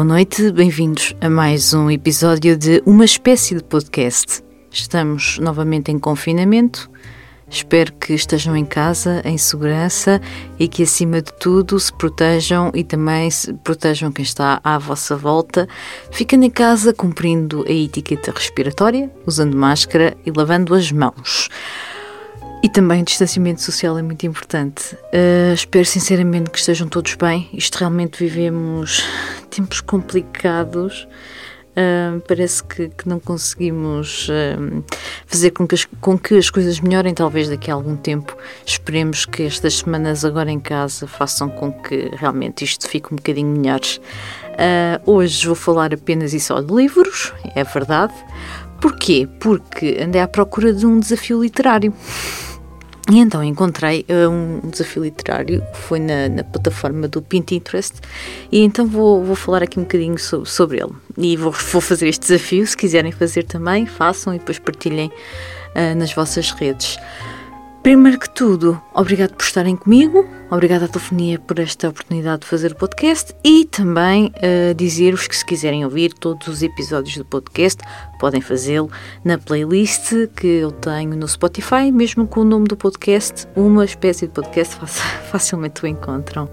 Boa noite, bem-vindos a mais um episódio de Uma Espécie de Podcast. Estamos novamente em confinamento. Espero que estejam em casa, em segurança e que, acima de tudo, se protejam e também se protejam quem está à vossa volta, ficando em casa cumprindo a etiqueta respiratória, usando máscara e lavando as mãos. E também o distanciamento social é muito importante. Uh, espero sinceramente que estejam todos bem. Isto realmente vivemos tempos complicados. Uh, parece que, que, não conseguimos uh, fazer com que, as, com que as coisas melhorem, talvez daqui a algum tempo. Esperemos que estas semanas agora em casa façam com que realmente isto fique um bocadinho melhor. Uh, hoje vou falar apenas e só de livros, é verdade. Porquê? Porque andei à procura de um desafio literário. E então encontrei uh, um desafio literário, foi na, na, plataforma do Pinterest, e então vou, vou falar aqui um bocadinho so, sobre ele. E vou, vou, fazer este desafio, se quiserem fazer também, façam e depois partilhem uh, nas vossas redes. Primeiro que tudo, obrigado por estarem comigo, obrigado à telefonia por esta oportunidade de fazer o podcast e também uh, dizer-vos que se quiserem ouvir todos os episódios do podcast, podem fazê-lo na playlist que eu tenho no Spotify, mesmo com o nome do podcast, uma espécie de podcast, facilmente o encontram.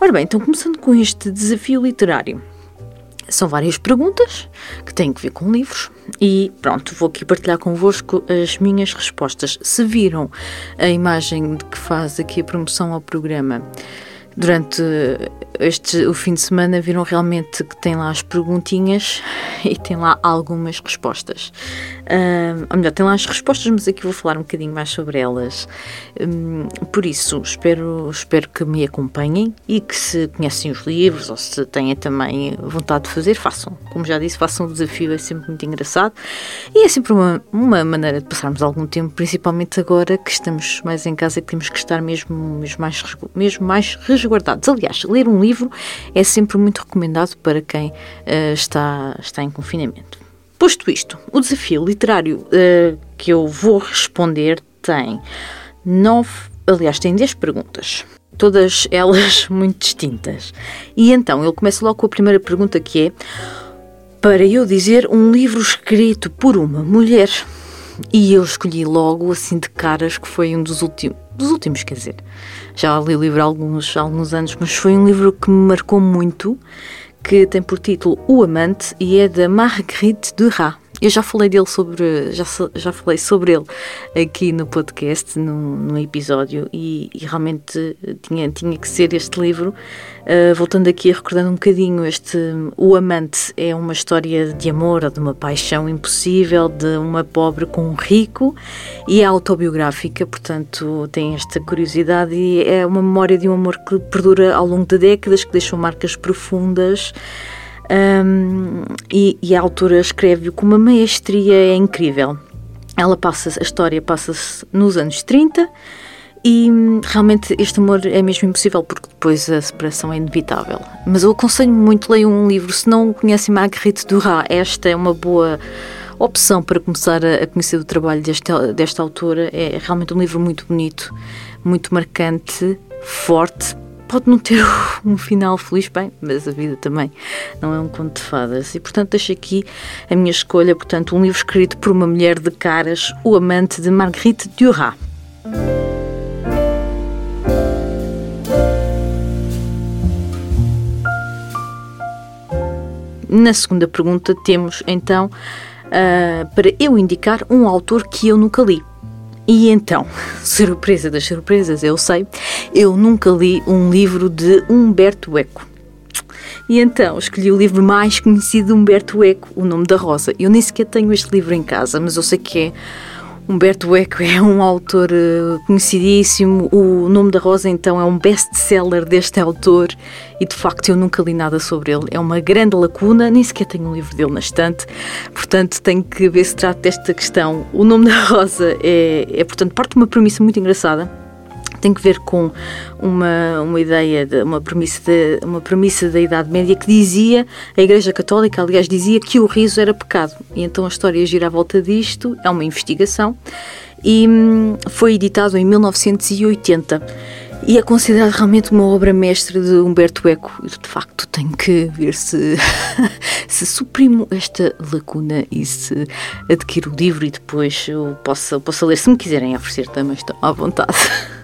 Ora bem, então começando com este desafio literário. São várias perguntas que têm que ver com livros e pronto, vou aqui partilhar convosco as minhas respostas. Se viram a imagem de que faz aqui a promoção ao programa, durante este o fim de semana viram realmente que tem lá as perguntinhas e tem lá algumas respostas. Uh, ou melhor, tem lá as respostas, mas aqui vou falar um bocadinho mais sobre elas. Um, por isso, espero, espero que me acompanhem e que se conhecem os livros ou se têm também vontade de fazer, façam. Como já disse, façam o desafio, é sempre muito engraçado e é sempre uma, uma maneira de passarmos algum tempo, principalmente agora que estamos mais em casa e que temos que estar mesmo, mesmo, mais, mesmo mais. Aliás, ler um livro é sempre muito recomendado para quem uh, está, está em confinamento. Posto isto, o desafio literário uh, que eu vou responder tem nove, aliás, tem dez perguntas. Todas elas muito distintas. E então ele começa logo com a primeira pergunta que é: para eu dizer um livro escrito por uma mulher. E eu escolhi logo, assim de caras, que foi um dos últimos, dos últimos, quer dizer, já li o livro há alguns, há alguns anos, mas foi um livro que me marcou muito que tem por título O Amante e é da Marguerite Duras. Eu já falei dele sobre, já, já falei sobre ele aqui no podcast, num, episódio, e, e, realmente tinha, tinha que ser este livro. Uh, voltando aqui recordando um bocadinho, este O Amante é uma história de amor de uma paixão impossível de uma pobre com um rico e é autobiográfica, portanto tem esta curiosidade e é uma memória de um amor que perdura ao longo de décadas, que deixou marcas profundas. Um, e, e, a autora escreve-o com uma maestria incrível. Ela passa, a história passa-se nos anos 30 e realmente este amor é mesmo impossível porque depois a separação é inevitável. Mas eu aconselho muito, leiam um livro. Se não conhecem Marguerite Duras, esta é uma boa opção para começar a, conhecer o trabalho desta, desta autora. É realmente um livro muito bonito, muito marcante, forte, pode não ter um final feliz, bem, mas a vida também não é um conto de fadas. E, portanto, deixo aqui a minha escolha, portanto, um livro escrito por uma mulher de caras, O Amante, de Marguerite Duras. Na segunda pergunta temos, então, uh, para eu indicar um autor que eu nunca li. E então, surpresa das surpresas, eu sei, eu nunca li um livro de Humberto Eco. E então escolhi o livro mais conhecido de Humberto Eco, O Nome da Rosa. Eu nem sequer tenho este livro em casa, mas eu sei que é Humberto Eco é um autor uh, conhecidíssimo. O Nome da Rosa, então, é um best-seller deste autor e, de facto, eu nunca li nada sobre ele. É uma grande lacuna, nem sequer tenho um livro dele na estante. Portanto, tenho que ver se trata desta questão. O Nome da Rosa é, é portanto, parte de uma premissa muito engraçada tem que ver com uma, uma ideia, de, uma, premissa de, uma premissa da Idade Média que dizia, a Igreja Católica, aliás, dizia que o riso era pecado. E então a história gira à volta disto, é uma investigação, e hum, foi editado em 1980. E é considerado realmente uma obra mestra de Humberto Eco. De facto, tenho que ver se, se suprimo esta lacuna e se adquiro o livro e depois eu possa, possa ler. Se me quiserem oferecer também, estão à vontade.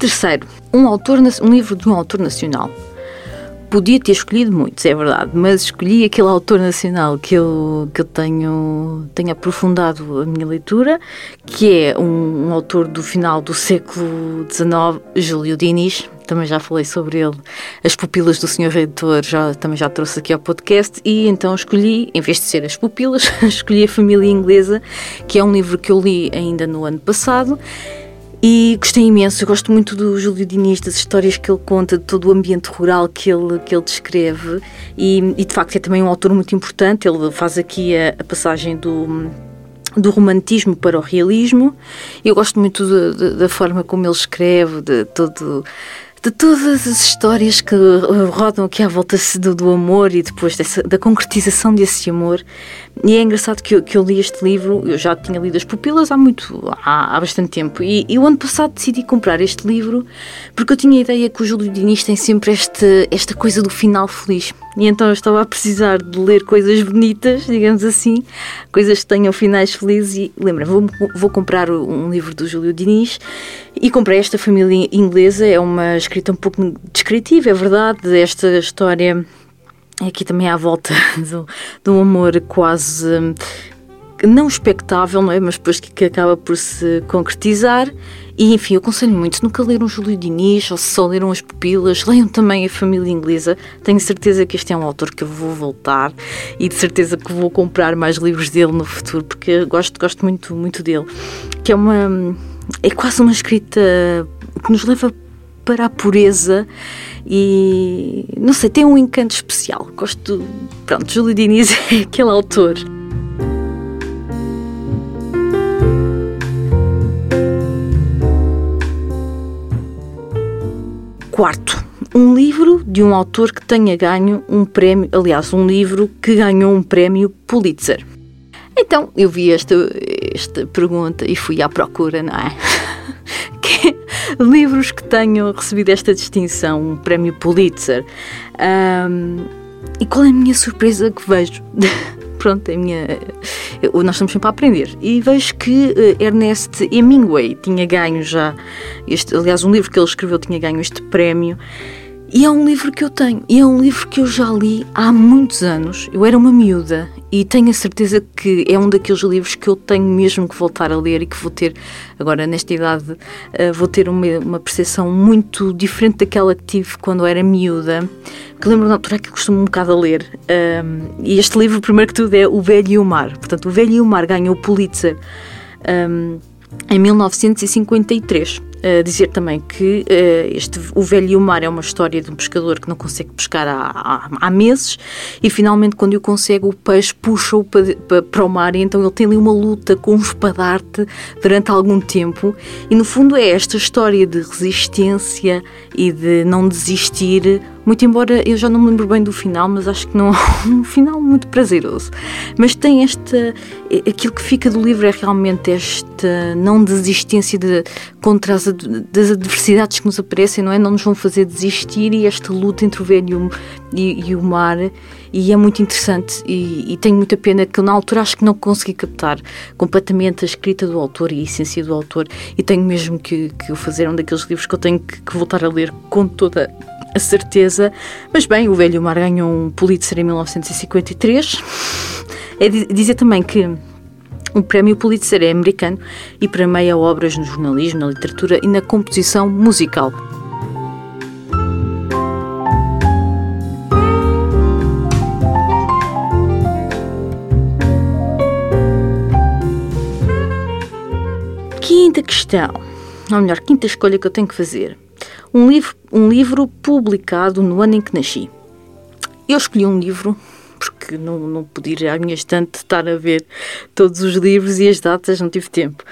Terceiro, um, autor, um livro de um autor nacional. Podia ter escolhido muitos, é verdade, mas escolhi aquele autor nacional que eu, que eu tenho, tenho aprofundado a minha leitura, que é um, um autor do final do século XIX, Júlio Diniz. Também já falei sobre ele, As Pupilas do Senhor Reitor, já, também já trouxe aqui ao podcast, e então escolhi, em vez de ser As Pupilas, escolhi A Família Inglesa, que é um livro que eu li ainda no ano passado e gostei imenso, eu gosto muito do Júlio Diniz, das histórias que ele conta, de todo o ambiente rural que ele, que ele descreve, e, e de facto é também um autor muito importante. Ele faz aqui a, a passagem do, do romantismo para o realismo. Eu gosto muito de, de, da forma como ele escreve, de todo de todas as histórias que rodam aqui à volta do, do amor e depois dessa, da concretização desse amor. E é engraçado que eu, que eu li este livro, eu já tinha lido As Pupilas há muito, há, há bastante tempo, e, e, o ano passado decidi comprar este livro porque eu tinha a ideia que o Júlio Diniz tem sempre este, esta coisa do final feliz. E então eu estava a precisar de ler coisas bonitas, digamos assim, coisas que tenham finais felizes. E lembra, vou, vou comprar um livro do Júlio Diniz e comprei esta família inglesa. É uma escrita um pouco descritiva, é verdade, esta história aqui também à volta do, do amor quase não expectável, não é? Mas depois que, acaba por se concretizar. E enfim, eu aconselho muito, se nunca leram Júlio Diniz ou se só leram as pupilas, leiam também a família inglesa. Tenho certeza que este é um autor que eu vou voltar e de certeza que vou comprar mais livros dele no futuro, porque gosto, gosto muito, muito dele. Que é uma. é quase uma escrita que nos leva para a pureza e não sei, tem um encanto especial. Gosto. Pronto, Júlio Diniz é aquele autor. Quarto, um livro de um autor que tenha ganho um prémio, aliás, um livro que ganhou um prémio Pulitzer. Então, eu vi esta, esta pergunta e fui à procura, não é? livros que tenham recebido esta distinção, um prémio Pulitzer. Um, e qual é a minha surpresa que vejo? Pronto, é a minha. Nós estamos sempre a aprender. E vejo que uh, Ernest Hemingway tinha ganho já. Este, aliás, um livro que ele escreveu tinha ganho este prémio. E é um livro que eu tenho, e é um livro que eu já li há muitos anos. Eu era uma miúda e tenho a certeza que é um daqueles livros que eu tenho mesmo que voltar a ler e que vou ter, agora nesta idade, uh, vou ter uma, uma percepção muito diferente daquela que tive quando era miúda. Que lembro na altura que costumo um bocado a ler. E este livro, primeiro que tudo, é O Velho e o Mar. Portanto, O Velho e o Mar ganhou o Pulitzer. Em 1953 dizer também que uh, este, o Velho e o Mar é uma história de um pescador que não consegue pescar há, há, há meses e finalmente quando o consegue o peixe puxa-o para, para, para, o mar e então ele tem ali uma luta com um espadarte durante algum tempo e no fundo é esta história de resistência e de não desistir muito embora eu já não me lembro bem do final, mas acho que não é um final muito prazeroso. Mas tem esta. Aquilo que fica do livro é realmente esta não desistência de, contra as, das adversidades que nos aparecem, não é? Não nos vão fazer desistir e esta luta entre o velho e, e o mar. E é muito interessante e, e, tenho muita pena que na altura acho que não consegui captar completamente a escrita do autor e a essência do autor e tenho mesmo que, que o fazer um daqueles livros que eu tenho que, que voltar a ler com toda a certeza. Mas bem, o Velho Mar ganhou um Pulitzer em 1953. É dizer também que O prémio Pulitzer é americano e premia obras no jornalismo, na literatura e na composição musical. Quinta questão, ou melhor, quinta escolha que eu tenho que fazer. Um livro, um livro publicado no ano em que nasci. Eu escolhi um livro porque não, não podia à minha estante estar a ver todos os livros e as datas, não tive tempo.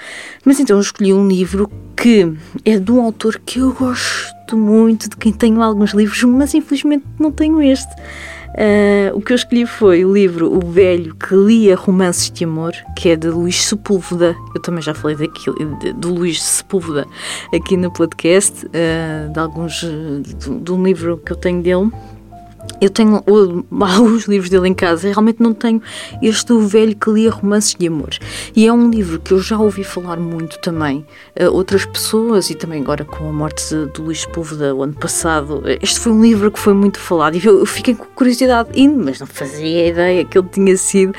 Mas então escolhi um livro que é de um autor que eu gosto muito, de quem tenho alguns livros, mas infelizmente não tenho este. Uh, o que eu escolhi foi o livro O Velho que Lia Romances de Amor, que é de Luís Sepúlveda. Eu também já falei daquilo, do Luís Sepúlveda aqui no podcast, uh, de alguns, de um livro que eu tenho dele eu tenho alguns livros dele em casa e realmente não tenho este O Velho que lia romances de amor. E é um livro que eu já ouvi falar muito também a outras pessoas e também agora com a morte do Luís Púlveda o ano passado. Este foi um livro que foi muito falado e eu, eu fiquei com curiosidade, mas não fazia ideia que ele tinha sido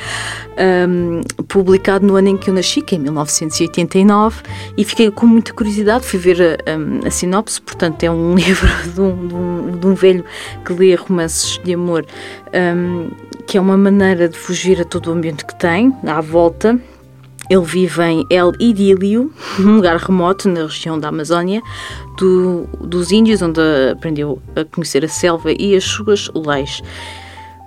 um, publicado no ano em que eu nasci, que é em 1989, e fiquei com muita curiosidade, fui ver a, a, a sinopse, portanto é um livro de um, de um, de um velho que lê romances de amor, um, que é uma maneira de fugir a todo o ambiente que tem, à volta. Ele vive em El Idílio, um lugar remoto na região da Amazónia, do, dos índios, onde aprendeu a conhecer a selva e as suas leis.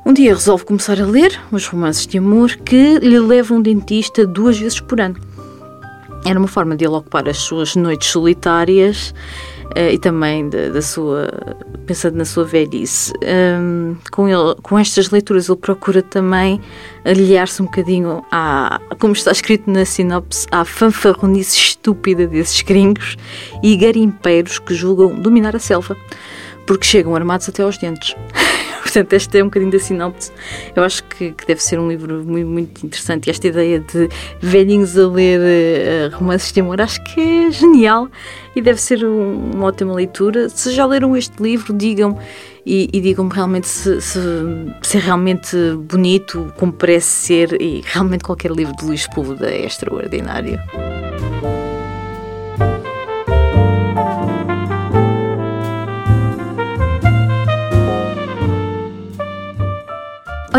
Um dia resolve começar a ler os romances de amor que lhe levam um dentista duas vezes por ano. Era uma forma de ele ocupar as suas noites solitárias e também da, da, sua pensando na sua velhice. Um, com, ele, com estas leituras ele procura também aliar-se um bocadinho à, como está escrito na sinopse, à fanfarronice estúpida desses gringos e garimpeiros que julgam dominar a selva, porque chegam armados até aos dentes. Portanto, este é um bocadinho da sinopse. Eu acho que, que, deve ser um livro muito, muito interessante. E esta ideia de velhinhos a ler uh, romances de amor, acho que é genial e deve ser um, uma ótima leitura. Se já leram este livro, digam e, e digam-me realmente se, se, se, é realmente bonito, como parece ser, e realmente qualquer livro de Luís Púlveda é extraordinário.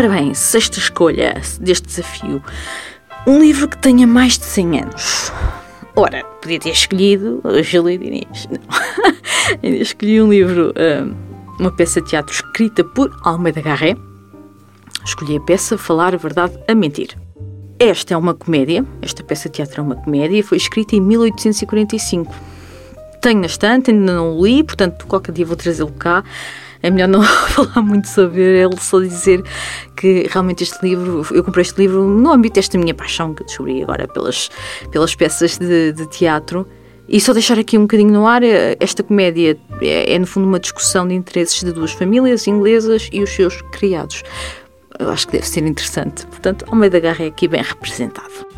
Ora bem, sexta escolha deste desafio. Um livro que tenha mais de 100 anos. Ora, podia ter escolhido Júlia Diniz. Não. Escolhi um livro, hum, uma peça de teatro escrita por Almeida Garré. Escolhi a peça Falar a Verdade a Mentir. Esta é uma comédia, esta peça de teatro é uma comédia, foi escrita em 1845. Tenho na estante, ainda não o li, portanto, qualquer dia vou trazê-lo cá é melhor não falar muito sobre ele, só dizer que realmente este livro, eu comprei este livro no âmbito desta minha paixão que descobri agora pelas, pelas peças de, de teatro. E só deixar aqui um bocadinho no ar, esta comédia é, é, no fundo uma discussão de interesses de duas famílias inglesas e os seus criados. Eu acho que deve ser interessante. Portanto, Almeida Garra é aqui bem representado.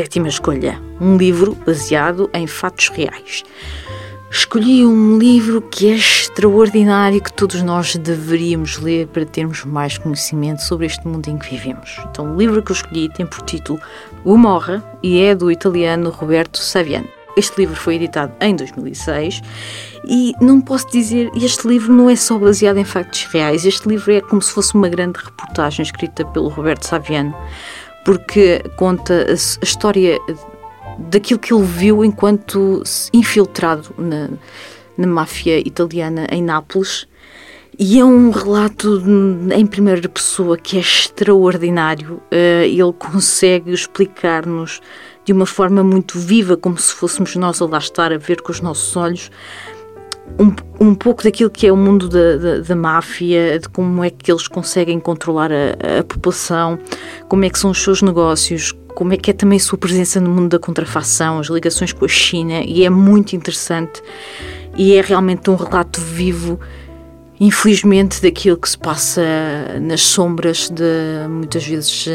Sétima escolha: um livro baseado em fatos reais. Escolhi um livro que é extraordinário, que todos nós deveríamos ler para termos mais conhecimento sobre este mundo em que vivemos. Então, o livro que eu escolhi tem por título O Morra e é do italiano Roberto Saviano. Este livro foi editado em 2006 e não posso dizer, este livro não é só baseado em factos reais, este livro é como se fosse uma grande reportagem escrita pelo Roberto Saviano porque conta a, história daquilo que ele viu enquanto infiltrado na, na máfia italiana em Nápoles. E é um relato em primeira pessoa que é extraordinário. Uh, ele consegue explicar-nos de uma forma muito viva, como se fôssemos nós a lá estar a ver com os nossos olhos, um, um pouco daquilo que é o mundo da, da, da, máfia, de como é que eles conseguem controlar a, a, população, como é que são os seus negócios, como é que é também a sua presença no mundo da contrafação, as ligações com a China, e é muito interessante e é realmente um relato vivo, infelizmente, daquilo que se passa nas sombras de muitas vezes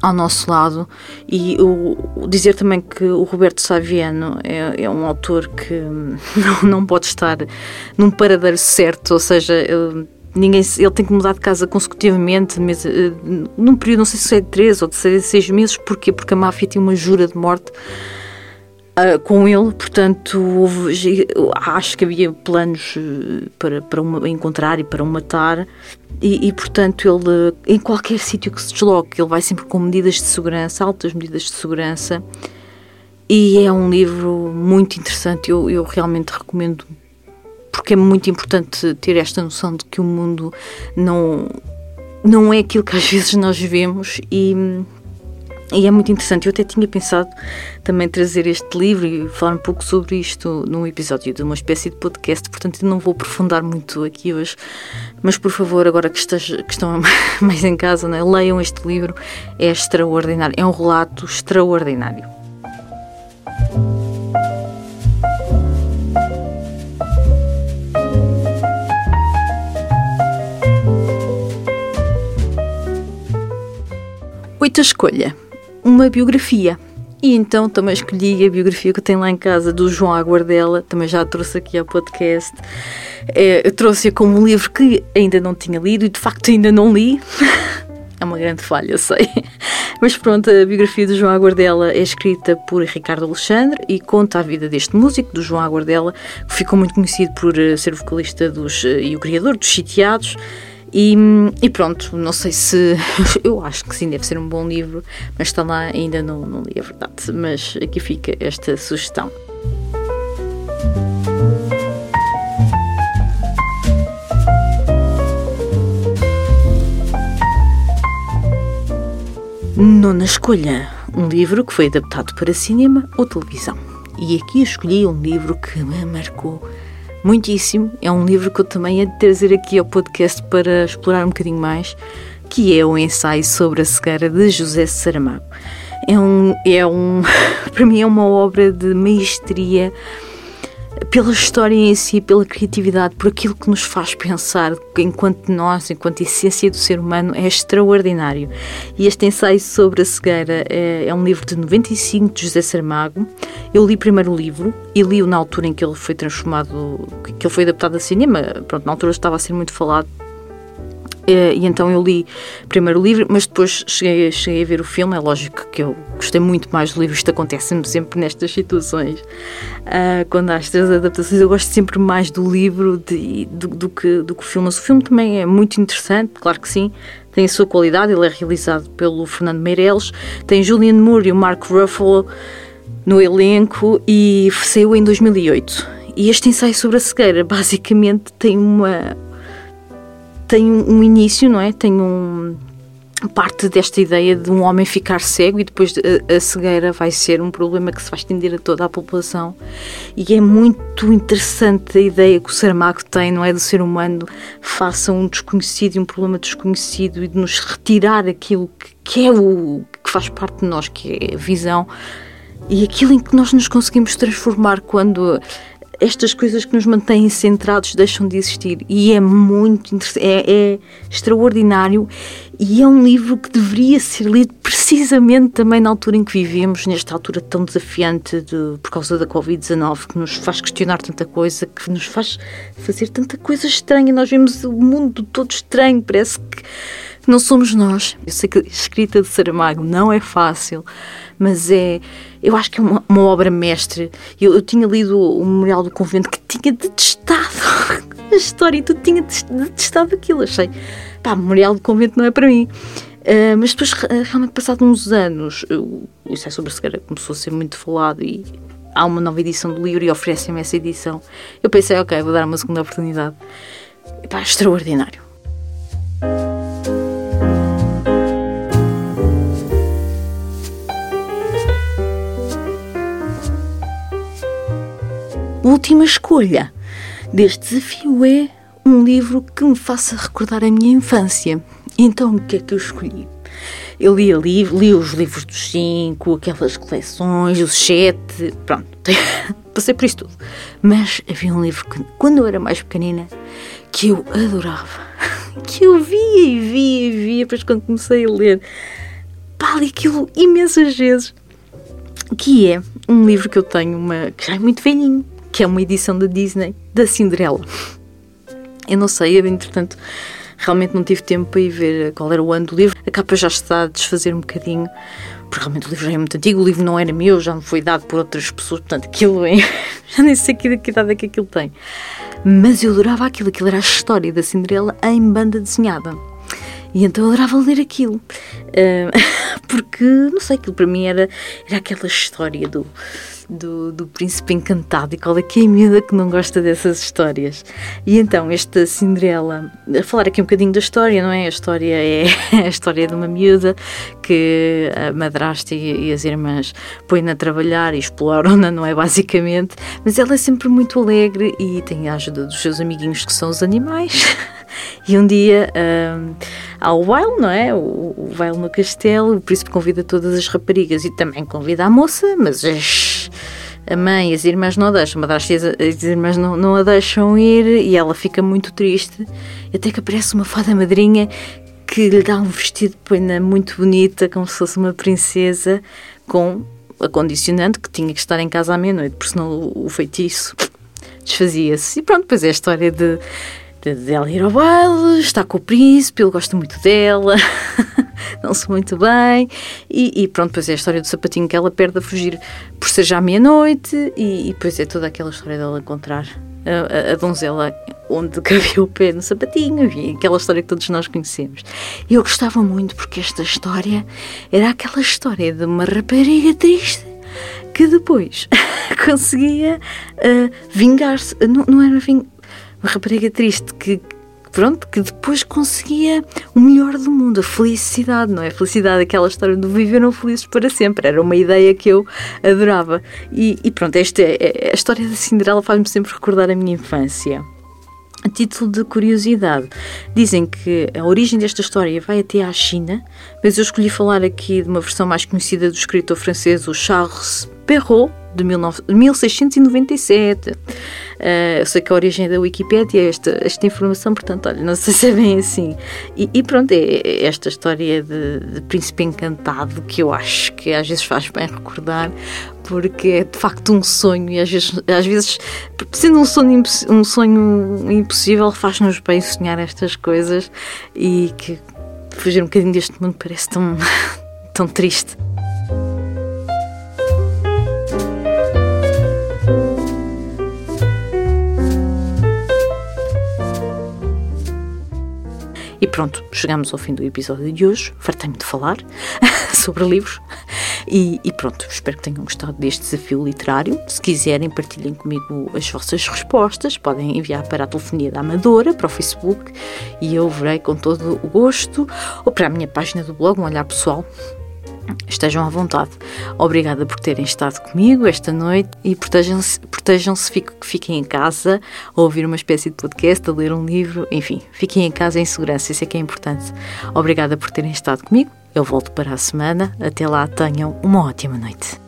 ao nosso lado e o, dizer também que o Roberto Saviano é, é um autor que não, não pode estar num paradeiro certo, ou seja, ele, ninguém ele tem que mudar de casa consecutivamente mas, uh, num período, não sei se é de três ou de seis, seis meses, porquê? Porque a máfia tinha uma jura de morte uh, com ele, portanto houve, acho que havia planos uh, para, para uma, encontrar e para o matar e, e, portanto, ele, em qualquer sítio que se desloque, ele vai sempre com medidas de segurança, altas medidas de segurança. E é um livro muito interessante. Eu, eu realmente recomendo, porque é muito importante ter esta noção de que o mundo não, não é aquilo que às vezes nós vemos. E e é muito interessante. Eu até tinha pensado também trazer este livro e falar um pouco sobre isto num episódio de uma espécie de podcast, portanto não vou aprofundar muito aqui hoje. Mas por favor, agora que, esteja, que estão mais em casa, né, leiam este livro. É extraordinário. É um relato extraordinário. Oita escolha uma biografia. E então também escolhi a biografia que tenho lá em casa do João Aguardela, também já trouxe aqui ao podcast. É, eu trouxe-a como um livro que ainda não tinha lido e de facto ainda não li. é uma grande falha, sei. Mas pronto, a biografia do João Aguardela é escrita por Ricardo Alexandre e conta a vida deste músico, do João Aguardela, que ficou muito conhecido por eh, ser vocalista dos, eh, e o criador dos Sitiados. E, e, pronto, não sei se. Eu acho que sim, deve ser um bom livro, mas está lá, ainda não, não li a verdade. Mas aqui fica esta sugestão. Nona escolha: um livro que foi adaptado para cinema ou televisão. E aqui escolhi um livro que me marcou muitíssimo. É um livro que eu também ia trazer aqui ao podcast para explorar um bocadinho mais, que é o ensaio sobre a cegueira de José Saramago. É um, é um, para mim é uma obra de maestria pela história em si, pela criatividade, por aquilo que nos faz pensar enquanto nós, enquanto essência do ser humano, é extraordinário. E este ensaio sobre a cegueira é, é um livro de 95 de José Saramago. Eu li primeiro o livro e li-o na altura em que ele foi transformado, que ele foi adaptado a cinema. Pronto, na altura estava a ser muito falado e então eu li primeiro o livro, mas depois cheguei, cheguei a ver o filme. É lógico que eu gostei muito mais do livro, isto acontece sempre nestas situações. Uh, quando há estas adaptações, eu gosto sempre mais do livro de, do, do, que, do que o filme. Mas o filme também é muito interessante, claro que sim, tem a sua qualidade. Ele é realizado pelo Fernando Meirelles, tem Julian Moore e o Mark Ruffalo no elenco e saiu em 2008. E este ensaio sobre a cegueira basicamente tem uma tem um, início, não é? Tem um parte desta ideia de um homem ficar cego e depois a, a, cegueira vai ser um problema que se vai estender a toda a população. E é muito interessante a ideia que o Saramago tem, não é, do ser humano faça um desconhecido e um problema desconhecido e de nos retirar aquilo que, que é o que faz parte de nós, que é a visão. E aquilo em que nós nos conseguimos transformar quando estas coisas que nos mantêm centrados deixam de existir e é muito é, é, extraordinário e é um livro que deveria ser lido precisamente também na altura em que vivemos, nesta altura tão desafiante de, por causa da Covid-19, que nos faz questionar tanta coisa, que nos faz fazer tanta coisa estranha. Nós vemos o mundo todo estranho, parece que não somos nós. Eu sei que a escrita de Saramago não é fácil, mas é, eu acho que é uma, uma obra mestre. Eu, eu, tinha lido o Memorial do Convento que tinha detestado a história e tu tinha detestado aquilo. Achei, pá, Memorial do Convento não é para mim. Uh, mas depois, realmente, passado uns anos, o Ensaio sobre a Cegueira começou a ser muito falado e há uma nova edição do livro e oferecem-me essa edição. Eu pensei, ok, vou dar uma segunda oportunidade. Pá, extraordinário. Última escolha deste desafio é um livro que me faça recordar a minha infância. Então, o que é que eu escolhi? Eu li, li, li os livros dos cinco, aquelas coleções, os sete, pronto, passei por isso tudo. Mas havia um livro que, quando eu era mais pequenina, que eu adorava, que eu via e via e via, depois quando comecei a ler, pá, li aquilo imensas vezes. Que é um livro que eu tenho, uma, que já é muito velhinho, que é uma edição da Disney, da Cinderela. Eu não sei, eu, entretanto, realmente não tive tempo para ir ver qual era o ano do livro. A capa já está a desfazer um bocadinho, porque realmente o livro já é muito antigo, o livro não era meu, já me foi dado por outras pessoas, portanto, aquilo é. já nem sei que, que idade é que aquilo tem. Mas eu adorava aquilo, aquilo era a história da Cinderela em banda desenhada. E então eu adorava ler aquilo. Porque, não sei, aquilo para mim era, era aquela história do, do, do príncipe encantado. E qual é que é a miúda que não gosta dessas histórias? E então, esta Cinderela, a falar aqui um bocadinho da história, não é? A história é a história de uma miúda que a madrasta e, e as irmãs põem-na a trabalhar e exploram-na, não é? Basicamente. Mas ela é sempre muito alegre e tem a ajuda dos seus amiguinhos que são os animais. E um dia um, há o baile, não é? O, o baile no castelo, o príncipe convida todas as raparigas e também convida a moça, mas as, a mãe e as irmãs não a deixam, mas as, irmãs não, não a deixam ir e ela fica muito triste. Até que aparece uma fada madrinha que lhe dá um vestido põe muito bonita, como se fosse uma princesa, com a condicionante que tinha que estar em casa à meia-noite, porque senão o, o feitiço desfazia-se. E pronto, depois é a história de dela ir ao baile, está com o príncipe, ele gosta muito dela, não se muito bem, e, e, pronto, depois é a história do sapatinho que ela perde a fugir por ser já meia-noite, e, e depois é toda aquela história dela encontrar a, a, a donzela onde cabia o pé no sapatinho, enfim, aquela história que todos nós conhecemos. E eu gostava muito porque esta história era aquela história de uma rapariga triste que depois conseguia uh, vingar-se, não, não era vingar uma rapariga triste que pronto, que depois conseguia o melhor do mundo, a felicidade, não é? A felicidade, aquela história do viveram felizes para sempre, era uma ideia que eu adorava. E, e pronto, esta, é, a história da Cinderela faz-me sempre recordar a minha infância. A título de curiosidade, dizem que a origem desta história vai até à China, mas eu escolhi falar aqui de uma versão mais conhecida do escritor francês, o Charles Perrault, de 1697. Uh, eu sei que a origem da Wikipédia é esta, esta informação, portanto, olha, não sei se é bem assim. E, e pronto, é, é, esta história de, de, príncipe encantado que eu acho que às vezes faz bem recordar, porque é de facto um sonho e às vezes, às vezes sendo um sonho, um sonho impossível, faz-nos bem sonhar estas coisas e que fugir um bocadinho deste mundo parece tão, tão triste. Pronto, chegamos ao fim do episódio de hoje. Fartei-me de falar sobre livros. E, e, pronto, espero que tenham gostado deste desafio literário. Se quiserem, partilhem comigo as vossas respostas. Podem enviar para a telefonia da Amadora, para o Facebook, e eu verei com todo o gosto. Ou para a minha página do blog, um olhar pessoal, Estejam à vontade. Obrigada por terem estado comigo esta noite e protejam-se, protejam-se fiquem em casa a ouvir uma espécie de podcast, a ler um livro, enfim, fiquem em casa em segurança, isso é que é importante. Obrigada por terem estado comigo. Eu volto para a semana. Até lá, tenham uma ótima noite.